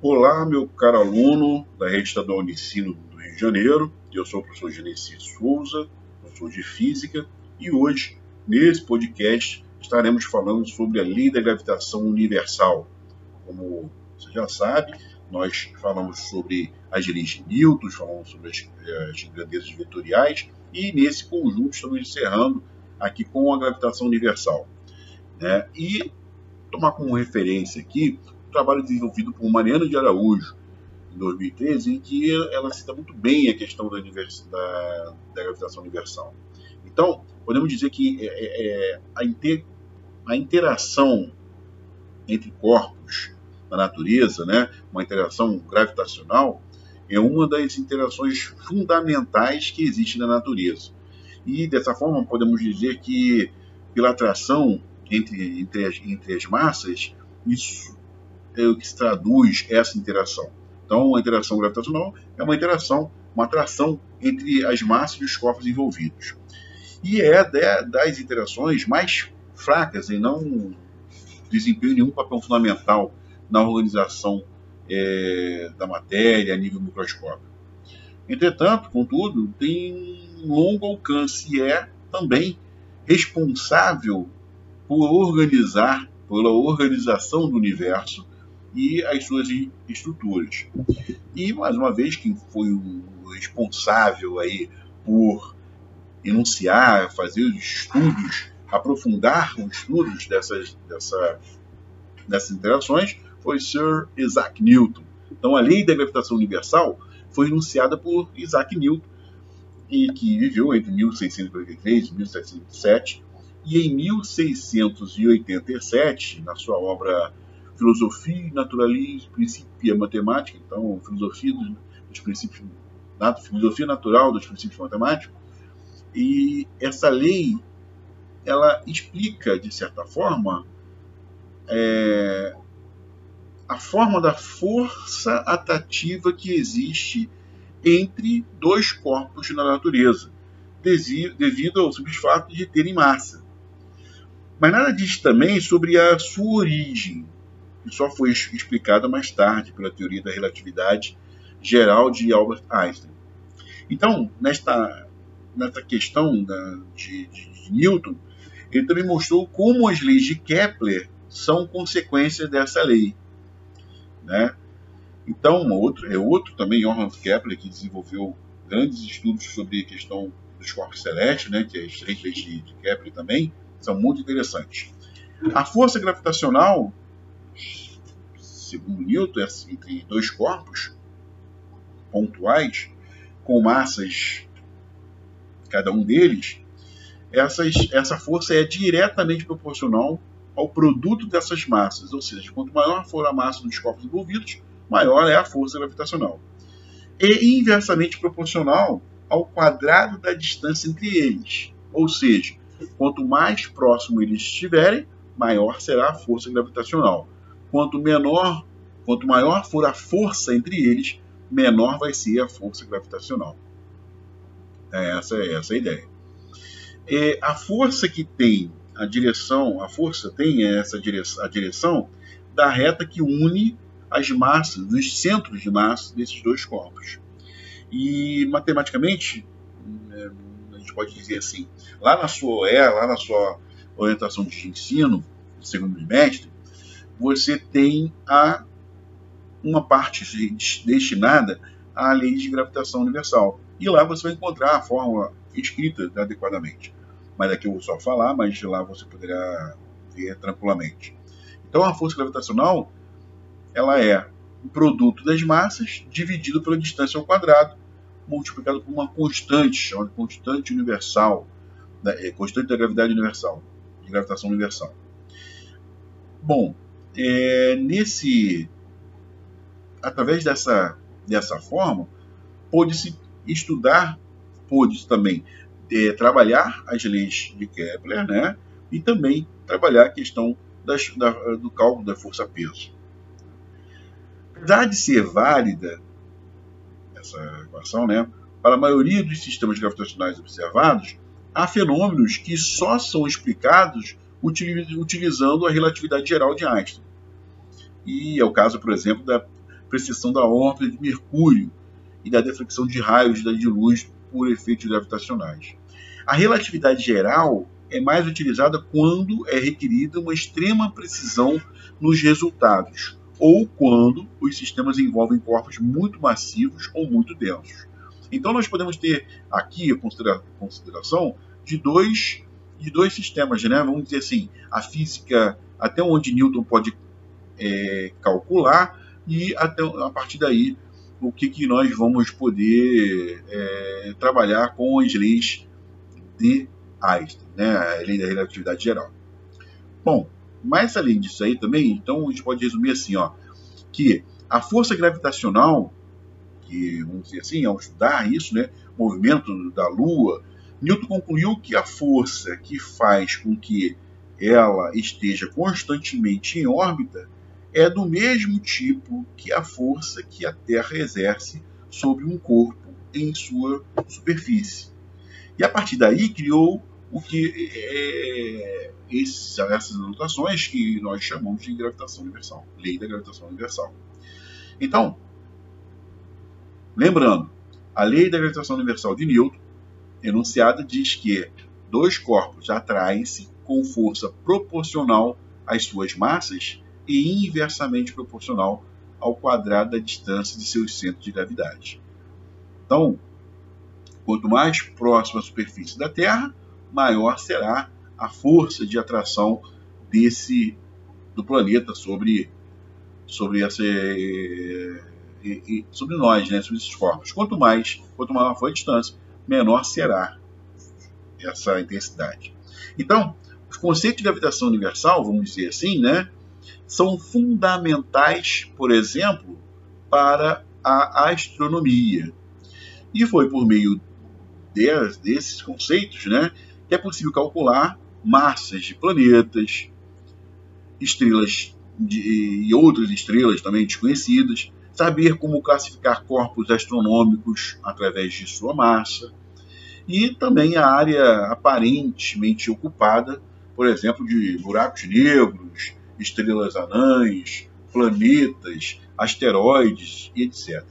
Olá, meu caro aluno da Rede Estadual de Ensino do Rio de Janeiro. Eu sou o professor Genesi Souza, professor de Física, e hoje, nesse podcast, estaremos falando sobre a Lei da Gravitação Universal. Como você já sabe, nós falamos sobre as leis de Newton, falamos sobre as, as grandezas vetoriais, e nesse conjunto estamos encerrando aqui com a gravitação universal. Né? E tomar como referência aqui trabalho desenvolvido por Mariana de Araújo, em 2013, em que ela cita muito bem a questão da, da, da gravitação universal. Então, podemos dizer que é, é, é, a, inter, a interação entre corpos na natureza, né, uma interação gravitacional, é uma das interações fundamentais que existe na natureza. E dessa forma podemos dizer que pela atração entre, entre, as, entre as massas, isso é que se traduz essa interação. Então, a interação gravitacional é uma interação, uma atração entre as massas e os corpos envolvidos. E é das interações mais fracas e não desempenham nenhum papel fundamental na organização é, da matéria a nível microscópico. Entretanto, contudo, tem um longo alcance e é também responsável por organizar, pela organização do universo e as suas estruturas. E, mais uma vez, quem foi o responsável aí por enunciar, fazer os estudos, aprofundar os estudos dessas, dessa, dessas interações foi Sir Isaac Newton. Então, a lei da gravitação universal foi enunciada por Isaac Newton, e que viveu entre 1643 e 1707, e em 1687, na sua obra Filosofia e Naturalismo, Princípio Matemática, então, filosofia dos, dos princípios, filosofia natural dos princípios matemáticos, e essa lei, ela explica, de certa forma, é, a forma da força atrativa que existe entre dois corpos na natureza, devido ao simples fato de terem massa. Mas nada diz também sobre a sua origem, que só foi explicada mais tarde pela teoria da relatividade geral de Albert Einstein. Então, nesta, nesta questão da, de, de, Newton, ele também mostrou como as leis de Kepler são consequências dessa lei. Né? Então, outro, é outro também, Johann Kepler, que desenvolveu grandes estudos sobre a questão dos corpos celestes, né, que é as três leis de, de Kepler também, são muito interessantes. A força gravitacional, segundo Newton, é entre dois corpos pontuais, com massas cada um deles, essas, essa força é diretamente proporcional ao produto dessas massas, ou seja, quanto maior for a massa dos corpos envolvidos, maior é a força gravitacional. E inversamente proporcional ao quadrado da distância entre eles, ou seja, quanto mais próximo eles estiverem, maior será a força gravitacional. Quanto menor, quanto maior for a força entre eles, menor vai ser a força gravitacional. É, essa é essa a ideia. É, a força que tem a direção, a força tem essa direção, a direção da reta que une as massas, os centros de massa desses dois corpos. E matematicamente, né, a gente pode dizer assim, lá na sua OE, lá na sua orientação de ensino, segundo bimestre, você tem a, uma parte destinada à lei de gravitação universal. E lá você vai encontrar a fórmula escrita adequadamente mas aqui eu vou só falar, mas lá você poderá ver tranquilamente. Então a força gravitacional ela é o produto das massas dividido pela distância ao quadrado, multiplicado por uma constante, chamada constante universal, é, constante da gravidade universal, de gravitação universal. Bom, é, nesse, através dessa, dessa forma, pôde-se estudar, pôde também é, trabalhar as leis de Kepler, né? E também trabalhar a questão das, da, do cálculo da força-peso. Apesar de ser válida essa equação, né? Para a maioria dos sistemas gravitacionais observados, há fenômenos que só são explicados utilizando a relatividade geral de Einstein. E é o caso, por exemplo, da precessão da órbita de Mercúrio e da deflexão de raios de luz por efeitos gravitacionais. A relatividade geral é mais utilizada quando é requerida uma extrema precisão nos resultados, ou quando os sistemas envolvem corpos muito massivos ou muito densos. Então nós podemos ter aqui a consideração de dois, de dois sistemas, né? vamos dizer assim, a física até onde Newton pode é, calcular e até, a partir daí o que, que nós vamos poder é, trabalhar com as leis de Einstein, né? a lei da relatividade geral. Bom, mas além disso aí também, então a gente pode resumir assim, ó, que a força gravitacional, que vamos dizer assim, ao estudar isso, né, movimento da Lua, Newton concluiu que a força que faz com que ela esteja constantemente em órbita é do mesmo tipo que a força que a Terra exerce sobre um corpo em sua superfície. E a partir daí criou o que é, essas anotações que nós chamamos de gravitação universal, lei da gravitação universal. Então, lembrando, a lei da gravitação universal de Newton, enunciada, diz que dois corpos atraem-se com força proporcional às suas massas e inversamente proporcional ao quadrado da distância de seus centros de gravidade. Então, quanto mais próximo à superfície da Terra, maior será a força de atração desse do planeta sobre sobre essa sobre nós, né, sobre esses corpos. Quanto mais, quanto maior for a distância, menor será essa intensidade. Então, os conceitos de gravitação universal, vamos dizer assim, né, são fundamentais, por exemplo, para a astronomia. E foi por meio de, desses conceitos né, que é possível calcular massas de planetas, estrelas de, e outras estrelas também desconhecidas, saber como classificar corpos astronômicos através de sua massa, e também a área aparentemente ocupada, por exemplo, de buracos negros, estrelas anãs, planetas, asteroides e etc.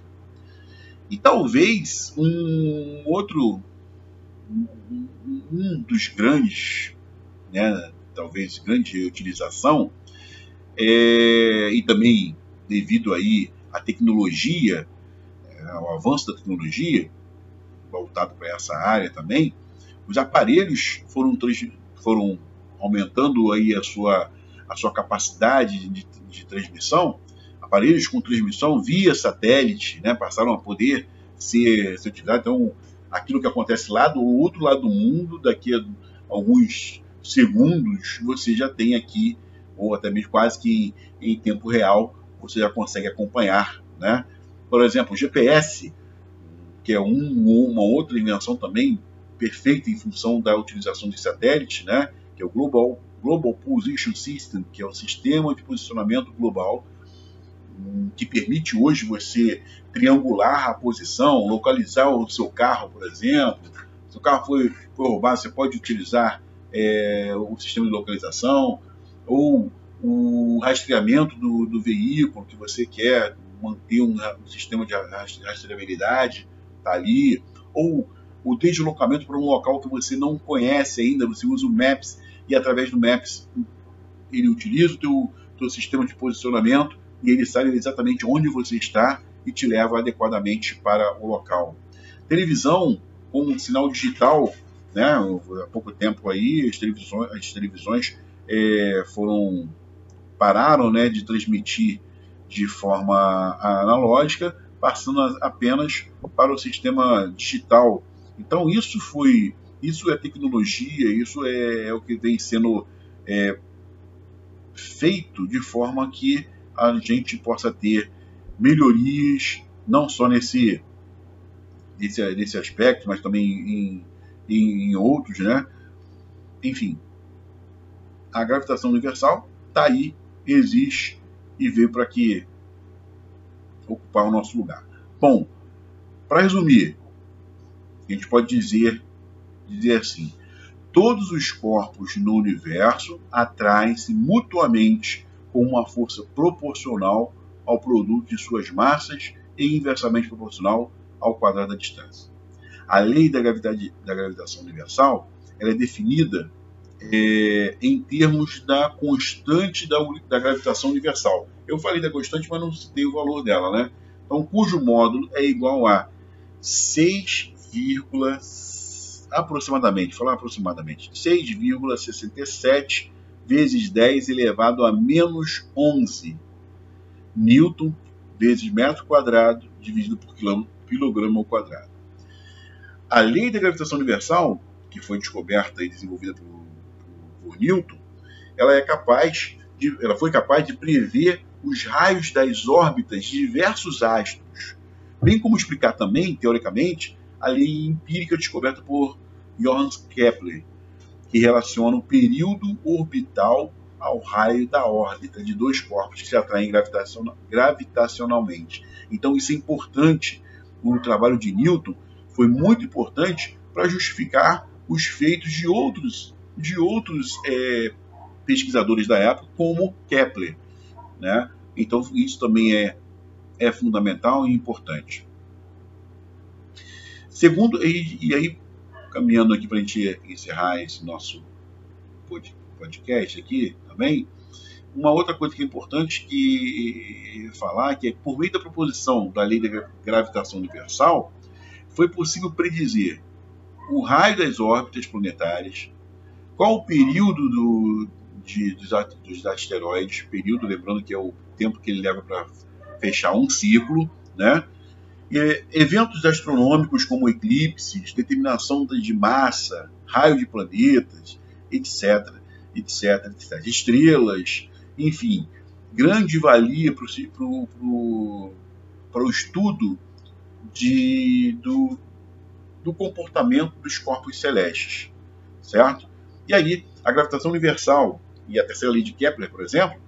E talvez um outro um dos grandes, né, talvez grande utilização, é, e também devido aí à tecnologia, é, ao avanço da tecnologia, voltado para essa área também, os aparelhos foram, foram aumentando aí a sua, a sua capacidade de, de transmissão, aparelhos com transmissão via satélite né, passaram a poder ser, ser utilizados. Então, aquilo que acontece lá do outro lado do mundo, daqui a alguns segundos, você já tem aqui, ou até mesmo quase que em tempo real, você já consegue acompanhar. Né? Por exemplo, o GPS, que é um, uma outra invenção também perfeita em função da utilização de satélite, né? que é o Global, Global Position System, que é o sistema de posicionamento global, que permite hoje você triangular a posição, localizar o seu carro, por exemplo. Se o carro foi, foi roubado, você pode utilizar é, o sistema de localização ou o rastreamento do, do veículo que você quer manter um, um sistema de rastreabilidade está ali ou o deslocamento para um local que você não conhece ainda, você usa o Maps e através do Maps ele utiliza o teu, teu sistema de posicionamento e ele sabe exatamente onde você está e te leva adequadamente para o local. Televisão com um sinal digital, né? Há pouco tempo aí as televisões, as televisões é, foram pararam, né, de transmitir de forma analógica, passando apenas para o sistema digital. Então isso foi, isso é tecnologia, isso é, é o que vem sendo é, feito de forma que a gente possa ter melhorias, não só nesse, nesse, nesse aspecto, mas também em, em, em outros, né? Enfim, a gravitação universal está aí, existe e veio para que ocupar o nosso lugar. Bom, para resumir, a gente pode dizer, dizer assim: todos os corpos no universo atraem-se mutuamente com uma força proporcional ao produto de suas massas e inversamente proporcional ao quadrado da distância. A lei da, gravidade, da gravitação universal ela é definida é, em termos da constante da, da, gravitação universal. Eu falei da constante, mas não citei o valor dela, né? Então, cujo módulo é igual a 6, aproximadamente, falar aproximadamente, 6,67 vezes 10 elevado a menos 11 Newton vezes metro quadrado dividido por quilograma ao quadrado. A lei da gravitação universal, que foi descoberta e desenvolvida por, por, Newton, ela é capaz de, ela foi capaz de prever os raios das órbitas de diversos astros, bem como explicar também, teoricamente, a lei empírica descoberta por Johannes Kepler, que relaciona o período orbital ao raio da órbita de dois corpos que se atraem gravitacionalmente. Então isso é importante. O trabalho de Newton foi muito importante para justificar os feitos de outros, de outros é, pesquisadores da época, como Kepler. Né? Então isso também é, é fundamental e importante. Segundo, e, e aí caminhando aqui para a gente encerrar esse nosso podcast aqui também, uma outra coisa que é importante que falar que é por meio da proposição da lei da gravitação universal, foi possível predizer o raio das órbitas planetárias, qual o período do, de, dos, dos asteroides, período, lembrando que é o tempo que ele leva para fechar um ciclo, né? É, eventos astronômicos como eclipses, determinação de massa, raio de planetas, etc, etc, etc. Estrelas, enfim, grande valia para o estudo de, do, do comportamento dos corpos celestes, certo? E aí, a gravitação universal e a terceira lei de Kepler, por exemplo,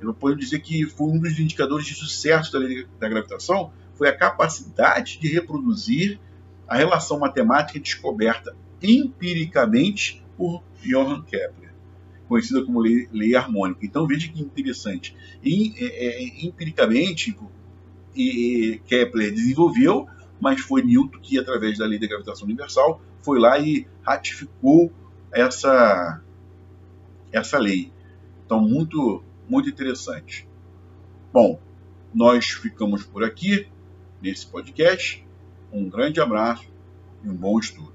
eu posso dizer que foi um dos indicadores de sucesso da lei da gravitação, foi a capacidade de reproduzir a relação matemática descoberta empiricamente por Johann Kepler, conhecida como lei, lei harmônica. Então veja que interessante. E, é, é, empiricamente, e, Kepler desenvolveu, mas foi Newton que, através da lei da gravitação universal, foi lá e ratificou essa, essa lei. Então, muito, muito interessante. Bom, nós ficamos por aqui nesse podcast. Um grande abraço e um bom estudo.